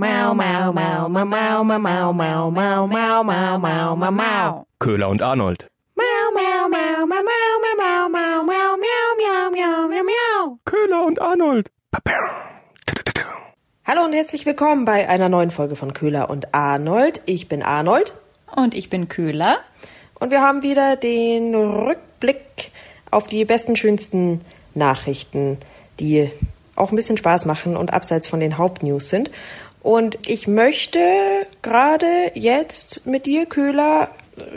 Mau, mau, mau, mau, mau, mau, mau, mau, mau, mau, mau, mau, mau, mau. Köhler und Arnold. Mau, mau, mau, mau, mau, mau, mau, mau, mau, miau, miau, miau, miau, miau. Köhler und Arnold. Hallo und herzlich willkommen bei einer neuen Folge von Köhler und Arnold. Ich bin Arnold Und ich bin Köhler. und wir haben wieder den Rückblick auf die besten, schönsten Nachrichten, die auch ein bisschen Spaß machen und abseits von den Hauptnews sind. Und ich möchte gerade jetzt mit dir, Köhler,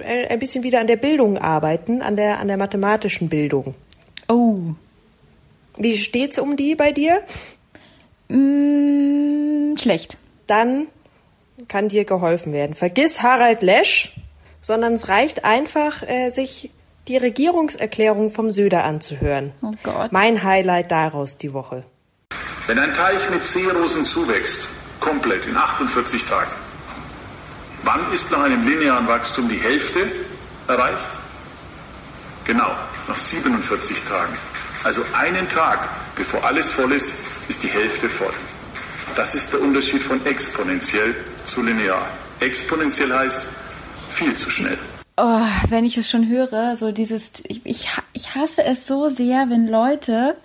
ein ein bisschen wieder an der Bildung arbeiten, an der, an der mathematischen Bildung. Oh. Wie steht's um die bei dir? Mm, schlecht. Dann kann dir geholfen werden. Vergiss Harald Lesch, sondern es reicht einfach, äh, sich die Regierungserklärung vom Söder anzuhören. Oh Gott. Mein Highlight daraus die Woche. Wenn ein Teich mit Seerosen zuwächst, komplett in 48 Tagen, wann ist nach einem linearen Wachstum die Hälfte erreicht? Genau, nach 47 Tagen. Also einen Tag, bevor alles voll ist, ist die Hälfte voll. Das ist der Unterschied von exponentiell zu linear. Exponentiell heißt viel zu schnell. Oh, wenn ich es schon höre, so dieses, ich, ich, ich hasse es so sehr, wenn Leute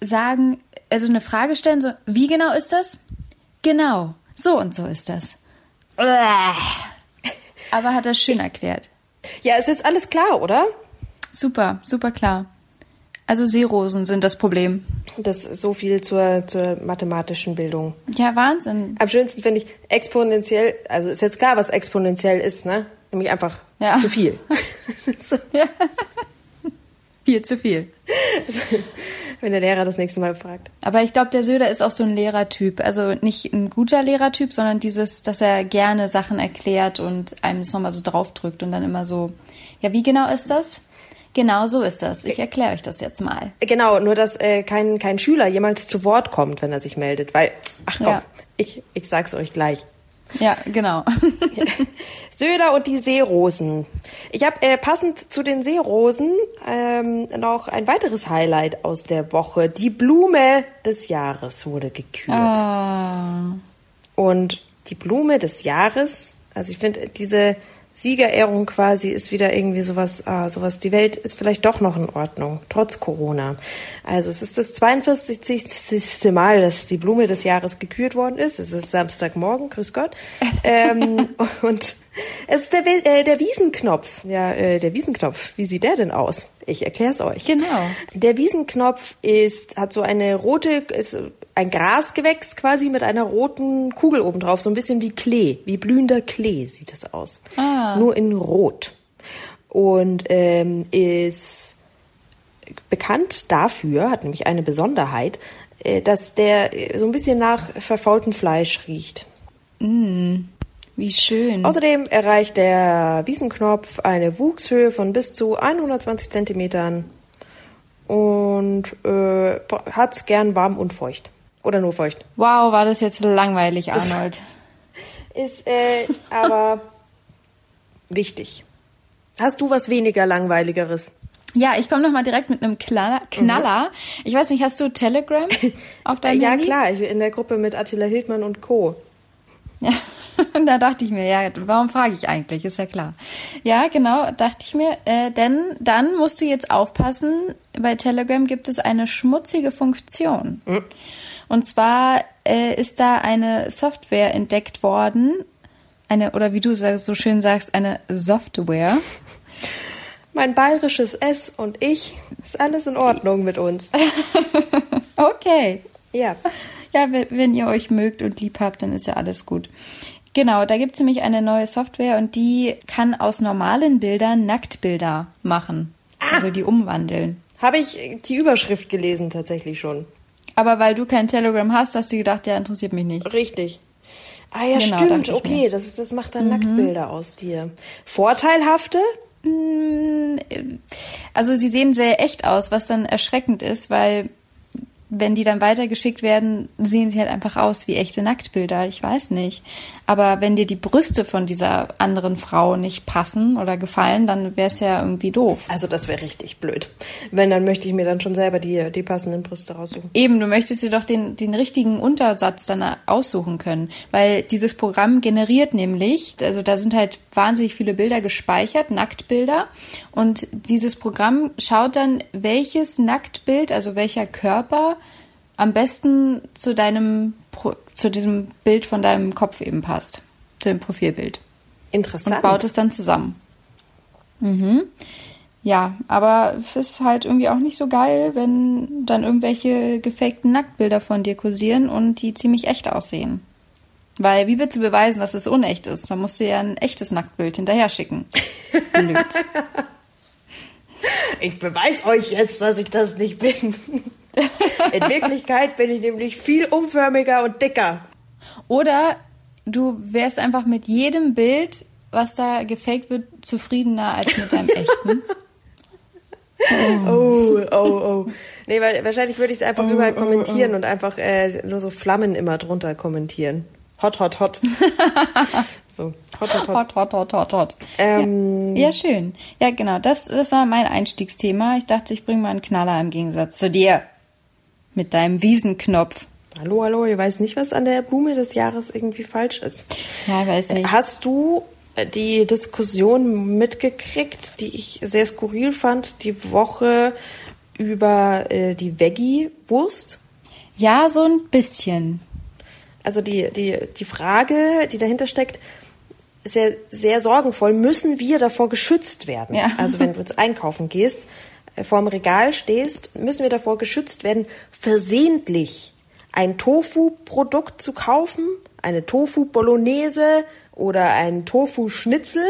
sagen, also eine Frage stellen, so, wie genau ist das? Genau, so und so ist das. Aber hat er schön erklärt. Ja, ist jetzt alles klar, oder? Super, super klar. Also Seerosen sind das Problem. Das ist so viel zur, zur mathematischen Bildung. Ja, Wahnsinn. Am schönsten finde ich exponentiell, also ist jetzt klar, was exponentiell ist, ne? Nämlich einfach Ja. zu viel. so, Viel zu viel. wenn der Lehrer das nächste Mal fragt. Aber ich glaube, der Söder ist auch so ein Lehrertyp. Also nicht ein guter Lehrertyp, sondern dieses, dass er gerne Sachen erklärt und einem das nochmal so draufdrückt und dann immer so, ja, wie genau ist das? Genau so ist das. Ich erkläre euch das jetzt mal. Genau, nur dass äh, kein, kein Schüler jemals zu Wort kommt, wenn er sich meldet. Weil, ach komm, Ja. ich, ich sag's euch gleich. Ja, genau. Söder und die Seerosen. Ich habe äh, passend zu den Seerosen ähm, noch ein weiteres Highlight aus der Woche. Die Blume des Jahres wurde gekürt. Ah. Und die Blume des Jahres, also ich finde, diese Siegerehrung quasi ist wieder irgendwie sowas, ah, sowas, die Welt ist vielleicht doch noch in Ordnung, trotz Corona. Also es ist das 42. Mal, dass die Blume des Jahres gekürt worden ist. Es ist Samstagmorgen, grüß Gott. ähm, und es ist der, äh, der Wiesenknopf. Ja, äh, der Wiesenknopf. Wie sieht der denn aus? Ich erkläre es euch. Genau. Der Wiesenknopf ist, hat so eine rote, ist ein Grasgewächs quasi mit einer roten Kugel oben drauf, so ein bisschen wie Klee, wie blühender Klee sieht es aus. Ah. Nur in Rot. Und ähm, ist bekannt dafür, hat nämlich eine Besonderheit, äh, dass der äh, so ein bisschen nach verfaultem Fleisch riecht. Wie schön. Außerdem erreicht der Wiesenknopf eine Wuchshöhe von bis zu 120 Zentimetern und äh, hat's gern warm und feucht. Oder nur feucht. Wow, war das jetzt langweilig, Arnold. Ist äh, aber wichtig. Hast du was weniger langweiligeres? Ja, ich komme noch mal direkt mit einem Knaller. Knaller. Ich weiß nicht, hast du Telegram auf deinem ja Handy? klar, ich bin in der Gruppe mit Attila Hildmann und Co. Ja, da dachte ich mir, ja, warum frage ich eigentlich? Ist ja klar. Ja, genau, dachte ich mir. Äh, denn dann musst du jetzt aufpassen, bei Telegram gibt es eine schmutzige Funktion. Und zwar äh, ist da eine Software entdeckt worden, eine, oder wie du so schön sagst, eine Software. Mein bayerisches S und ich, ist alles in Ordnung mit uns. Okay. Ja. Ja, wenn, wenn ihr euch mögt und lieb habt, dann ist ja alles gut. Genau, da gibt's nämlich eine neue Software und die kann aus normalen Bildern Nacktbilder machen. Also die umwandeln. Habe ich die Überschrift gelesen tatsächlich schon. Aber weil du kein Telegram hast, hast du gedacht, ja, interessiert mich nicht. Richtig. Ah ja, Genau, stimmt. Okay, mir. das, ist, das macht dann Nacktbilder aus dir. Vorteilhafte? Also sie sehen sehr echt aus, was dann erschreckend ist, weil wenn die dann weitergeschickt werden, sehen sie halt einfach aus wie echte Nacktbilder. Ich weiß nicht. Aber wenn dir die Brüste von dieser anderen Frau nicht passen oder gefallen, dann wäre es ja irgendwie doof. Also das wäre richtig blöd. Wenn, dann möchte ich mir dann schon selber die, die passenden Brüste raussuchen. Eben, du möchtest dir doch den, den richtigen Untersatz dann aussuchen können. Weil dieses Programm generiert nämlich, also da sind halt wahnsinnig viele Bilder gespeichert, Nacktbilder. Und dieses Programm schaut dann, welches Nacktbild, also welcher Körper am besten zu deinem, zu diesem Bild von deinem Kopf eben passt, zu dem Profilbild. Interessant. Und baut es dann zusammen. Mhm. Ja, aber es ist halt irgendwie auch nicht so geil, wenn dann irgendwelche gefakten Nacktbilder von dir kursieren und die ziemlich echt aussehen. Weil wie willst du beweisen, dass es unecht ist? Da musst du ja ein echtes Nacktbild hinterher schicken. Ich beweise euch jetzt, dass ich das nicht bin. In Wirklichkeit bin ich nämlich viel umförmiger und dicker. Oder du wärst einfach mit jedem Bild, was da gefaked wird, zufriedener als mit deinem echten. Oh, oh, oh. Nee, weil wahrscheinlich würde ich es einfach oh, überall kommentieren oh, oh. und einfach äh, nur so Flammen immer drunter kommentieren. Hot, hot, hot. so, hot, hot, hot. Hot, hot, hot, hot, hot. Ähm, ja, ja, schön. Ja, genau. Das, das war mein Einstiegsthema. Ich dachte, ich bringe mal einen Knaller im Gegensatz zu dir. Mit deinem Wiesenknopf. Hallo, hallo, ich weiß nicht, was an der Blume des Jahres irgendwie falsch ist. Ja, ich weiß nicht. Hast du die Diskussion mitgekriegt, die ich sehr skurril fand, die Woche über äh, die Veggie-Wurst? Ja, so ein bisschen. Also die, die, die Frage, die dahinter steckt, sehr, sehr sorgenvoll, müssen wir davor geschützt werden? Ja. Also wenn du jetzt einkaufen gehst, vorm Regal stehst, müssen wir davor geschützt werden, versehentlich ein Tofu-Produkt zu kaufen, eine Tofu-Bolognese oder ein Tofu-Schnitzel.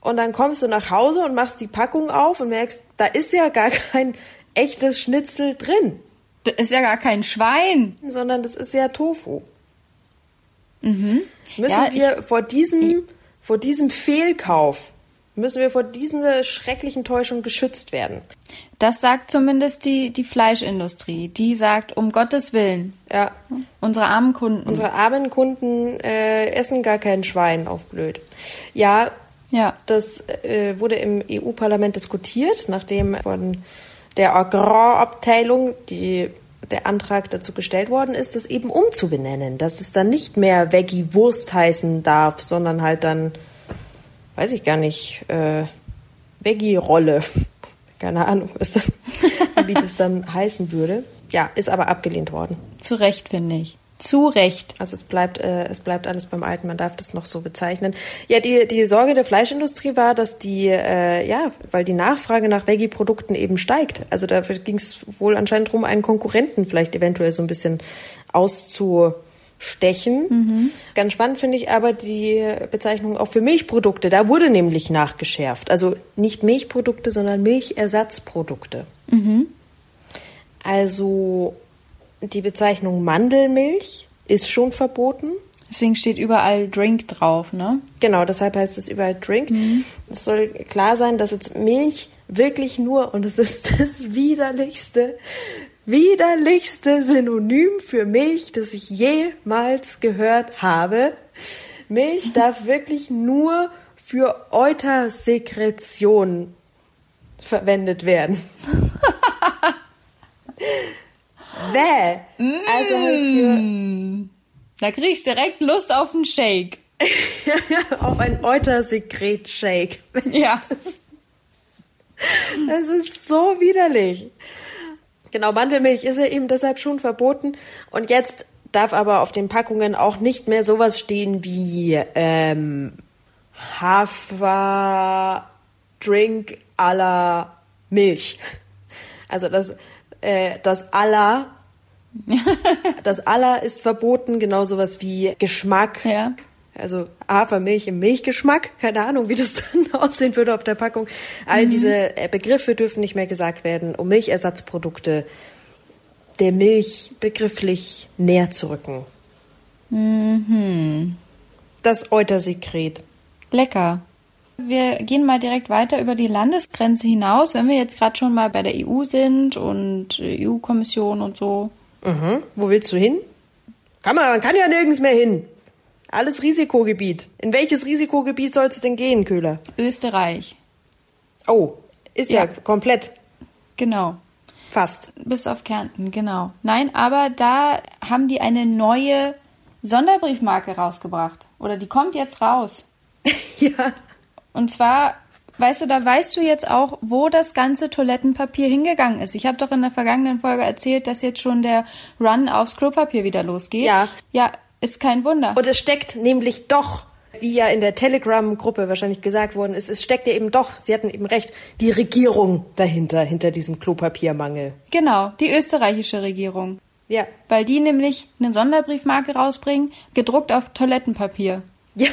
Und dann kommst du nach Hause und machst die Packung auf und merkst, da ist ja gar kein echtes Schnitzel drin. Das ist ja gar kein Schwein. Sondern das ist ja Tofu. Mhm. Müssen ja, wir ich, vor diesem, ich, vor diesem Fehlkauf müssen wir vor dieser schrecklichen Täuschung geschützt werden. Das sagt zumindest die, die Fleischindustrie. Die sagt, um Gottes Willen. Ja. Unsere armen Kunden. Unsere armen Kunden äh, essen gar kein Schwein auf blöd. Ja, ja. das äh, wurde im EU-Parlament diskutiert, nachdem von der Agrarabteilung die der Antrag dazu gestellt worden ist, das eben umzubenennen, dass es dann nicht mehr Veggie-Wurst heißen darf, sondern halt dann weiß ich gar nicht, äh, Veggie-Rolle. Keine Ahnung, was das, wie das dann heißen würde. Ja, ist aber abgelehnt worden. Zu Recht, finde ich. Zu Recht. Also es bleibt, äh, es bleibt alles beim Alten, man darf das noch so bezeichnen. Ja, die, die Sorge der Fleischindustrie war, dass die, äh, ja, weil die Nachfrage nach Veggie-Produkten eben steigt. Also da ging es wohl anscheinend darum, einen Konkurrenten vielleicht eventuell so ein bisschen auszu stechen. Mhm. Ganz spannend finde ich aber die Bezeichnung auch für Milchprodukte. Da wurde nämlich nachgeschärft. Also nicht Milchprodukte, sondern Milchersatzprodukte. Mhm. Also die Bezeichnung Mandelmilch ist schon verboten. Deswegen steht überall Drink drauf, ne? Genau, deshalb heißt es überall Drink. Mhm. Es soll klar sein, dass jetzt Milch wirklich nur, und es ist das widerlichste, widerlichste Synonym für Milch, das ich jemals gehört habe. Milch darf wirklich nur für Eutersekretion verwendet werden. Bäh. Also halt für. Mm. Da krieg ich direkt Lust auf einen Shake. auf ein Eutersekret-Shake. Ja. Das ist so widerlich. Genau, Mandelmilch ist ja eben deshalb schon verboten. Und jetzt darf aber auf den Packungen auch nicht mehr sowas stehen wie ähm, Hafer Drink à la Milch. Also das, äh, das aller das aller ist verboten, genau sowas wie Geschmack. Ja. Also Hafermilch im Milchgeschmack, keine Ahnung, wie das dann aussehen würde auf der Packung. All mhm. diese äh, Begriffe dürfen nicht mehr gesagt werden, um Milchersatzprodukte der Milch begrifflich näher zu rücken. Mhm. Das Eutersekret. Lecker. Wir gehen mal direkt weiter über die Landesgrenze hinaus, wenn wir jetzt gerade schon mal bei der EU sind und EU-Kommission und so. Mhm. Wo willst du hin? Kann man, man kann ja nirgends mehr hin. Alles Risikogebiet. In welches Risikogebiet soll es denn gehen, Köhler? Österreich. Oh, ist ja, Ja. komplett. Genau. Fast. Bis auf Kärnten, genau. Nein, aber da haben die eine neue Sonderbriefmarke rausgebracht. Oder die kommt jetzt raus. Ja. Und zwar, weißt du, da weißt du jetzt auch, wo das ganze Toilettenpapier hingegangen ist. Ich habe doch in der vergangenen Folge erzählt, dass jetzt schon der Run aufs Klopapier wieder losgeht. Ja. Ja, ist kein Wunder. Und es steckt nämlich doch, wie ja in der Telegram-Gruppe wahrscheinlich gesagt worden ist, es steckt ja eben doch, Sie hatten eben recht, die Regierung dahinter, hinter diesem Klopapiermangel. genau, die österreichische Regierung. Ja. Weil die nämlich eine Sonderbriefmarke rausbringen, gedruckt auf Toilettenpapier. Ja.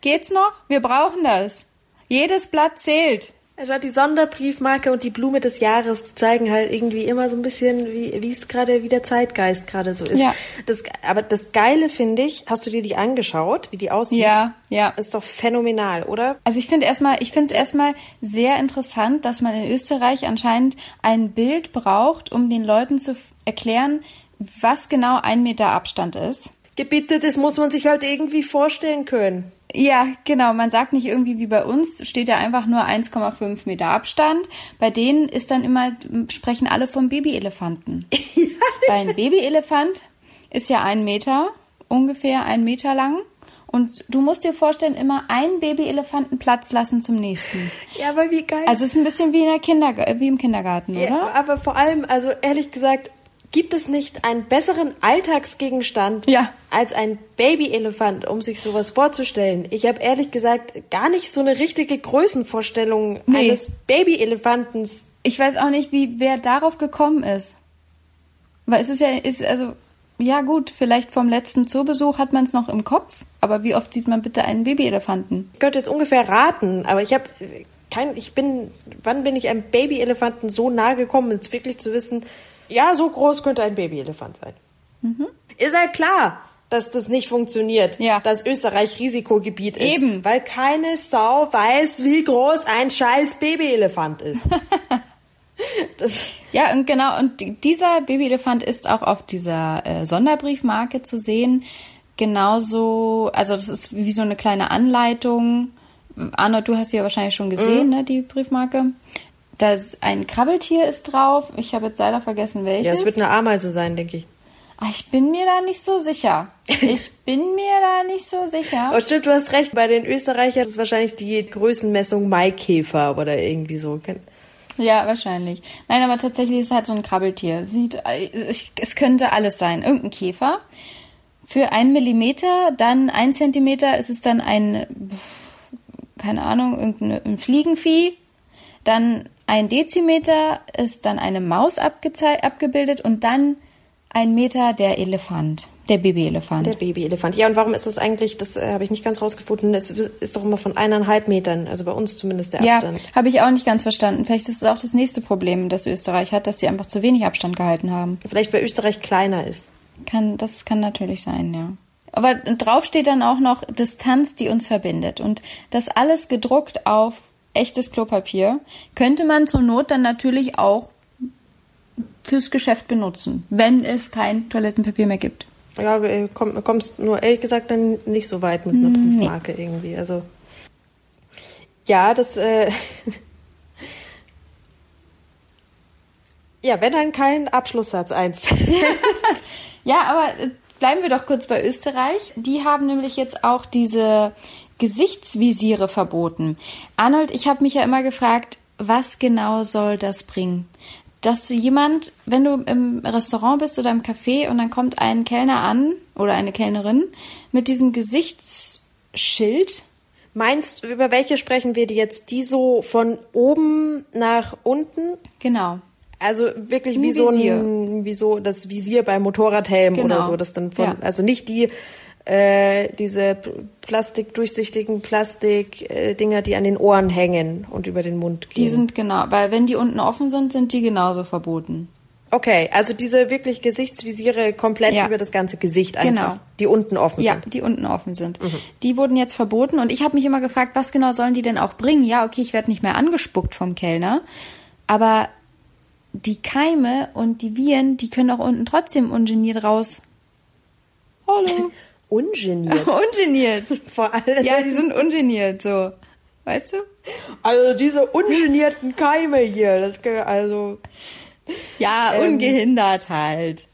Geht's noch? Wir brauchen das. Jedes Blatt zählt. Also die Sonderbriefmarke und die Blume des Jahres zeigen halt irgendwie immer so ein bisschen, wie, wie es gerade, wie der Zeitgeist gerade so ist. Ja. Das, aber das Geile finde ich, hast du dir die angeschaut, wie die aussieht? Ja, ja. Ist doch phänomenal, oder? Also ich finde erstmal, ich finde es erstmal sehr interessant, dass man in Österreich anscheinend ein Bild braucht, um den Leuten zu erklären, was genau ein Meter Abstand ist. Gebitte, das muss man sich halt irgendwie vorstellen können. Ja, genau. Man sagt nicht irgendwie wie bei uns, steht ja einfach nur 1,5 Meter Abstand. Bei denen ist dann immer, sprechen alle vom Babyelefanten. Weil ein Babyelefant ist ja ein Meter, ungefähr ein Meter lang. Und du musst dir vorstellen, immer einen Babyelefanten Platz lassen zum nächsten. Ja, aber wie geil. Also es ist ein bisschen wie, in der Kinderg wie im Kindergarten, Ja, oder? aber vor allem, also ehrlich gesagt, gibt es nicht einen besseren Alltagsgegenstand Ja. als ein Babyelefant, um sich sowas vorzustellen? Ich habe ehrlich gesagt gar nicht so eine richtige Größenvorstellung Nee. eines Babyelefantens. Ich weiß auch nicht, wie wer darauf gekommen ist. Weil es ist ja, ist also, ja gut, vielleicht vom letzten Zoobesuch hat man es noch im Kopf, aber wie oft sieht man bitte einen Babyelefanten? Ich könnte jetzt ungefähr raten, aber ich habe kein, ich bin, wann bin ich einem Babyelefanten so nahe gekommen, jetzt wirklich zu wissen, ja, so groß könnte ein Babyelefant sein. Ist halt klar, dass das nicht funktioniert, Ja. dass Österreich Risikogebiet ist. Eben. Weil keine Sau weiß, wie groß ein scheiß Babyelefant ist. Ja, und genau, und die- dieser Babyelefant ist auch auf dieser äh, Sonderbriefmarke zu sehen. Genauso, also das ist wie so eine kleine Anleitung. Arnold, du hast sie ja wahrscheinlich schon gesehen, ne, die Briefmarke. Da ist ein Krabbeltier ist drauf. Ich habe jetzt leider vergessen, welches. ja, es wird eine Ameise sein, denke ich. Ah, Ich bin mir da nicht so sicher. Ich bin mir da nicht so sicher. Aber stimmt, du hast recht, bei den Österreichern ist es wahrscheinlich die Größenmessung Maikäfer oder irgendwie so. Ja, wahrscheinlich. Nein, aber tatsächlich ist es halt so ein Krabbeltier. Sieht, äh, es könnte alles sein. Irgendein Käfer. Für einen Millimeter, dann ein Zentimeter ist es dann ein, keine Ahnung, irgendein ein Fliegenvieh. Dann ein Dezimeter ist dann eine Maus abgebildet und dann ein Meter der Elefant, der Babyelefant. Der Babyelefant. Ja, und warum ist das eigentlich, das äh, habe ich nicht ganz rausgefunden, es ist doch immer von eineinhalb Metern, also bei uns zumindest der Ja, Abstand. habe ich auch nicht ganz verstanden. Vielleicht ist es auch das nächste Problem, das Österreich hat, dass sie einfach zu wenig Abstand gehalten haben. Vielleicht weil Österreich kleiner ist. Kann, das kann natürlich sein, ja. Aber drauf steht dann auch noch Distanz, die uns verbindet. Und das alles gedruckt auf echtes Klopapier könnte man zur Not dann natürlich auch fürs Geschäft benutzen, wenn es kein Toilettenpapier mehr gibt. Ja, äh, komm, kommst nur ehrlich gesagt dann nicht so weit mit einer Briefmarke irgendwie. Also ja, das äh, ja, wenn dann kein Abschlusssatz einfällt. Ja, aber äh, bleiben wir doch kurz bei Österreich. Die haben nämlich jetzt auch diese Gesichtsvisiere verboten. Arnold, ich habe mich ja immer gefragt, was genau soll das bringen? Dass jemand, wenn du im Restaurant bist oder im Café und dann kommt ein Kellner an oder eine Kellnerin mit diesem Gesichtsschild, Meinst du, über welche sprechen wir die jetzt? Die so von oben nach unten? genau. Also wirklich Ein wie so Visier. ein, wie so das Visier beim Motorradhelm Genau. oder so, das dann von, Ja. also nicht die, äh, diese Plastik, durchsichtigen Plastik-Dinger, äh, die an den Ohren hängen und über den Mund gehen. Die sind genau, weil wenn die unten offen sind, sind die genauso verboten. Okay, also diese wirklich Gesichtsvisiere komplett Ja. über das ganze Gesicht einfach, Genau. die unten offen Ja, sind. die unten offen sind. Die wurden jetzt verboten und ich habe mich immer gefragt, was genau sollen die denn auch bringen? Ja, okay, ich werde nicht mehr angespuckt vom Kellner, aber die Keime und die Viren, die können auch unten trotzdem ungeniert raus. Hallo. Ungeniert. ungeniert. Vor allem. Ja, die sind ungeniert, so. Weißt du? Also diese ungenierten Keime hier, das also Ja, Ähm. ungehindert halt.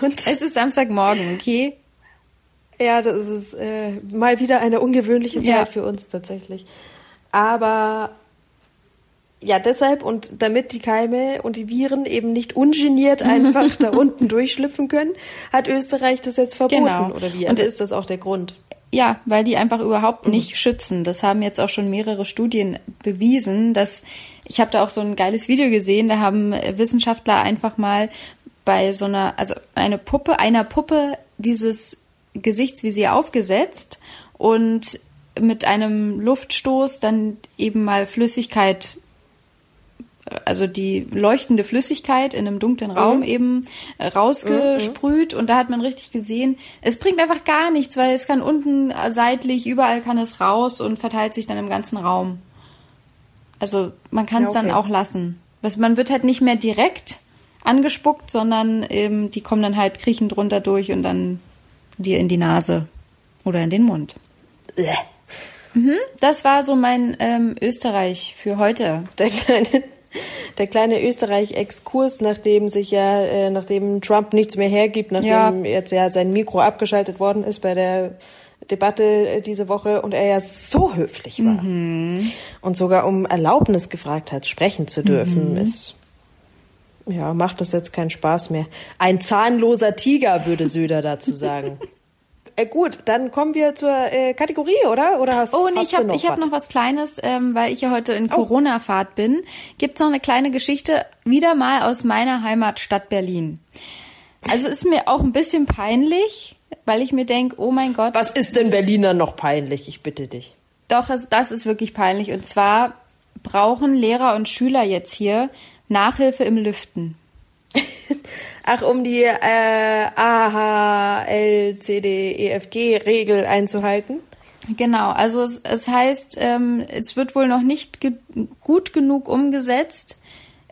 und Es ist Samstagmorgen, okay? ja, das ist äh, mal wieder eine ungewöhnliche Zeit Ja. für uns tatsächlich. Aber ja, deshalb und damit die Keime und die Viren eben nicht ungeniert einfach da unten durchschlüpfen können, hat Österreich das jetzt verboten Genau. oder wie? Und Also es- ist das auch der Grund? Ja, weil die einfach überhaupt nicht schützen. Das haben jetzt auch schon mehrere Studien bewiesen, dass ich habe da auch so ein geiles Video gesehen, da haben Wissenschaftler einfach mal bei so einer also eine Puppe, einer Puppe dieses Gesichtsvisier aufgesetzt und mit einem Luftstoß dann eben mal Flüssigkeit also die leuchtende Flüssigkeit in einem dunklen Raum eben äh, rausgesprüht und da hat man richtig gesehen, es bringt einfach gar nichts, weil es kann unten seitlich, überall kann es raus und verteilt sich dann im ganzen Raum. Also man kann es Ja, okay. dann auch lassen. Man wird halt nicht mehr direkt angespuckt, sondern eben, die kommen dann halt kriechend runter durch und dann dir in die Nase oder in den Mund. Bleh. Das war so mein ähm, Österreich für heute. Der kleine, der kleine Österreich-Exkurs, nachdem sich ja, äh, nachdem Trump nichts mehr hergibt, nachdem Ja. jetzt ja sein Mikro abgeschaltet worden ist bei der Debatte äh, diese Woche und er ja so höflich war und sogar um Erlaubnis gefragt hat, sprechen zu dürfen, ist ja macht das jetzt keinen Spaß mehr. Ein zahnloser Tiger, würde Söder dazu sagen. äh, gut, dann kommen wir zur äh, Kategorie, oder? Oder hast, Oh, nee, hast ich habe ich hab was? noch was Kleines, ähm, weil ich ja heute in Corona-Fahrt bin. Gibt's noch eine kleine Geschichte, wieder mal aus meiner Heimatstadt Berlin. Also ist mir auch ein bisschen peinlich, weil ich mir denk, oh mein Gott. Was ist denn Berliner noch peinlich? Ich bitte dich. Doch, es- das ist wirklich peinlich. Und zwar brauchen Lehrer und Schüler jetzt hier Nachhilfe im Lüften. Ach, um die äh, A, H, L, C, D, E, F, G-Regel einzuhalten? Genau, also es, es heißt, ähm, es wird wohl noch nicht ge gut genug umgesetzt,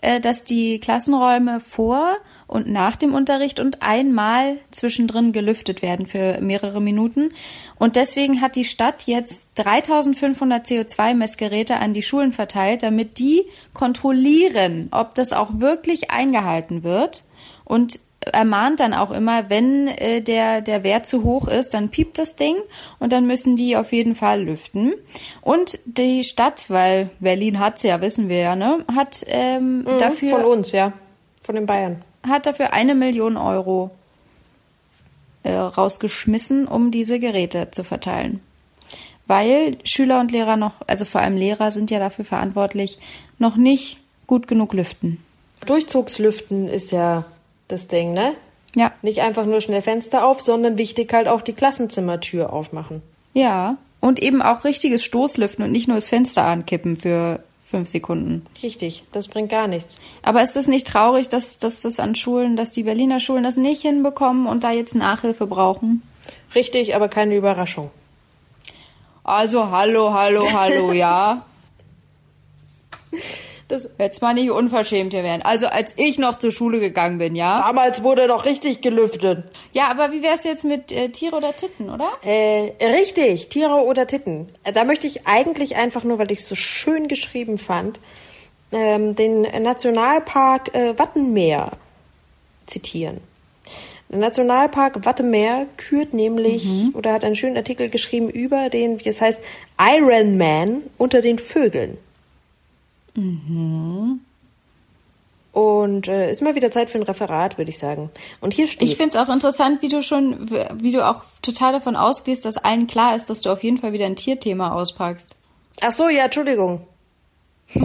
äh, dass die Klassenräume vor und nach dem Unterricht und einmal zwischendrin gelüftet werden für mehrere Minuten. Und deswegen hat die Stadt jetzt 3500 CO2-Messgeräte an die Schulen verteilt, damit die kontrollieren, ob das auch wirklich eingehalten wird. Und ermahnt dann auch immer, wenn äh, der, der Wert zu hoch ist, dann piept das Ding und dann müssen die auf jeden Fall lüften. Und die Stadt, weil Berlin hat's ja, wissen wir ja, ne, hat ähm, Von dafür uns, ja. Von den Bayern. hat dafür eine Million Euro äh, rausgeschmissen, um diese Geräte zu verteilen. Weil Schüler und Lehrer noch, also vor allem Lehrer sind ja dafür verantwortlich, noch nicht gut genug lüften. Durchzugslüften ist ja das Ding, ne? Ja, Nicht einfach nur schnell Fenster auf, sondern wichtig halt auch die Klassenzimmertür aufmachen. ja. Und eben auch richtiges Stoßlüften und nicht nur das Fenster ankippen für fünf Sekunden. Richtig, das bringt gar nichts. Aber ist es nicht traurig, dass, dass das an Schulen, dass die Berliner Schulen das nicht hinbekommen und da jetzt Nachhilfe brauchen? Richtig, aber keine Überraschung. Also hallo, hallo, hallo, ja. Das, Jetzt mal nicht unverschämt hier werden. Also als ich noch zur Schule gegangen bin, ja? damals wurde doch richtig gelüftet. Ja, aber wie wär's jetzt mit äh, Tiere oder Titten, oder? Äh, richtig, Tiere oder Titten. Äh, Da möchte ich eigentlich einfach nur, weil ich es so schön geschrieben fand, ähm, den Nationalpark äh, Wattenmeer zitieren. Der Nationalpark Wattenmeer kürt nämlich oder hat einen schönen Artikel geschrieben über den, wie es heißt, Iron Man unter den Vögeln. Und äh, ist mal wieder Zeit für ein Referat, würde ich sagen. Und hier steht. Ich find's auch interessant, wie du schon, wie du auch total davon ausgehst, dass allen klar ist, dass du auf jeden Fall wieder ein Tierthema auspackst. Ach so, ja, Entschuldigung.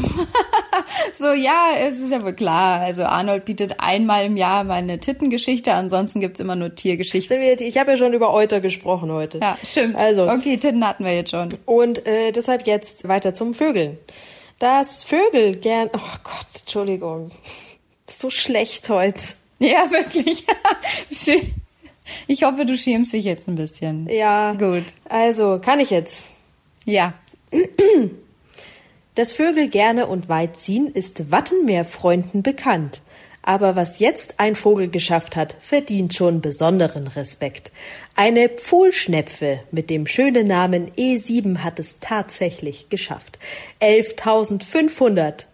So, ja, es ist ja wohl klar. Also Arnold bietet einmal im Jahr mal eine Tittengeschichte, ansonsten gibt's immer nur Tiergeschichten. Ich habe ja schon über Euter gesprochen heute. Ja, stimmt. Also, Okay, Titten hatten wir jetzt schon. und äh, deshalb jetzt weiter zum Vögeln. Dass Vögel gern, oh Gott, Entschuldigung. So schlecht heute. Ja, wirklich. Ich hoffe, du schämst dich jetzt ein bisschen. Ja. Gut. Also, kann ich jetzt. Ja. Dass Vögel gerne und weit ziehen, ist Wattenmeerfreunden bekannt. Aber was jetzt ein Vogel geschafft hat, verdient schon besonderen Respekt. Eine Pfuhlschnepfe mit dem schönen Namen E7 hat es tatsächlich geschafft. 11.500.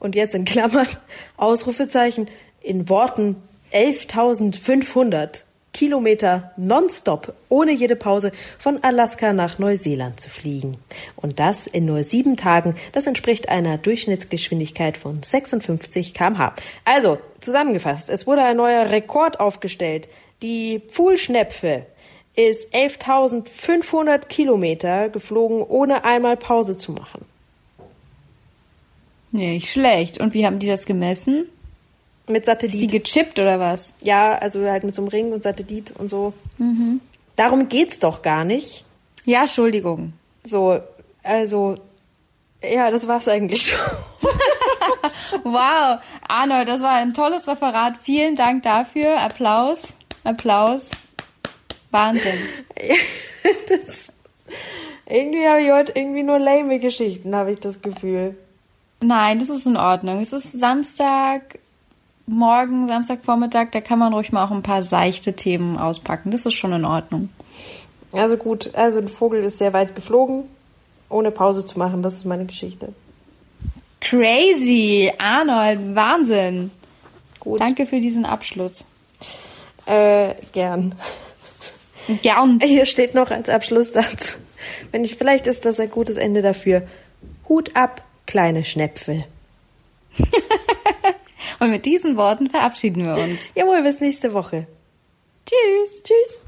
Und jetzt in Klammern, Ausrufezeichen, in Worten 11.500 Kilometer nonstop, ohne jede Pause, von Alaska nach Neuseeland zu fliegen. Und das in nur sieben Tagen. Das entspricht einer Durchschnittsgeschwindigkeit von 56 kmh. Also, zusammengefasst, es wurde ein neuer Rekord aufgestellt. Die Pfuhlschnepfe ist 11.500 Kilometer geflogen, ohne einmal Pause zu machen. Nicht schlecht. Und wie haben die das gemessen? Mit Ist die Satellit. gechippt oder was? Ja, also halt mit so einem Ring und Satellit und so. Darum geht's doch gar nicht. Ja, Entschuldigung. So, also, ja, das war's eigentlich schon. Wow, Arnold, das war ein tolles Referat. Vielen Dank dafür. Applaus. Applaus. Wahnsinn. das, irgendwie habe ich heute irgendwie nur lame Geschichten, habe ich das Gefühl. Nein, das ist in Ordnung. Es ist Samstag, morgen, Samstagvormittag, da kann man ruhig mal auch ein paar seichte Themen auspacken. Das ist schon in Ordnung. Also gut, also ein Vogel ist sehr weit geflogen, ohne Pause zu machen. Das ist meine Geschichte. Crazy, Arnold, Wahnsinn. Gut. Danke für diesen Abschluss. Äh, gern. Gern. Hier steht noch als Abschlusssatz. Wenn ich, vielleicht ist das ein gutes Ende dafür. Hut ab, kleine Schnäpfel. Und mit diesen Worten verabschieden wir uns. Jawohl, bis nächste Woche. Tschüss. Tschüss.